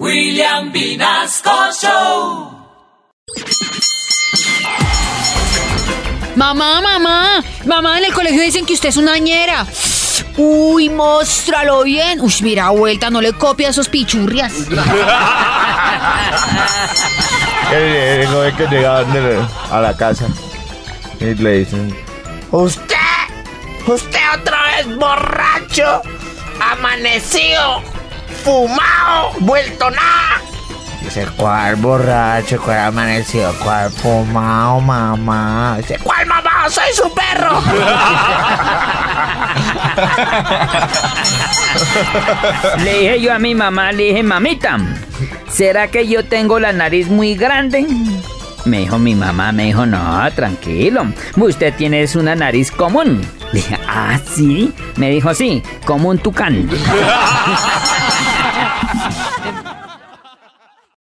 William Vinasco Show. Mamá, mamá, mamá, en el colegio dicen que usted es una ñera. Uy, móstralo bien. Uy, mira, vuelta, no le copia esos pichurrias. Tengo que llegar a la casa y le dicen, ¿Usted? ¿Usted otra vez borracho? ¿Amanecido? ¿Fumado? ¿Vuelto nada? dice, ¿cuál borracho? ¿Cuál amanecido? ¿Cuál fumado, mamá? Dice, ¿Cuál mamá? ¡Soy su perro! Le dije yo a mi mamá, le dije, mamita, ¿será que yo tengo la nariz muy grande? Me dijo mi mamá, me dijo, no, tranquilo, usted tiene una nariz común. Le dije, ah, sí. Me dijo, sí, como un tucán.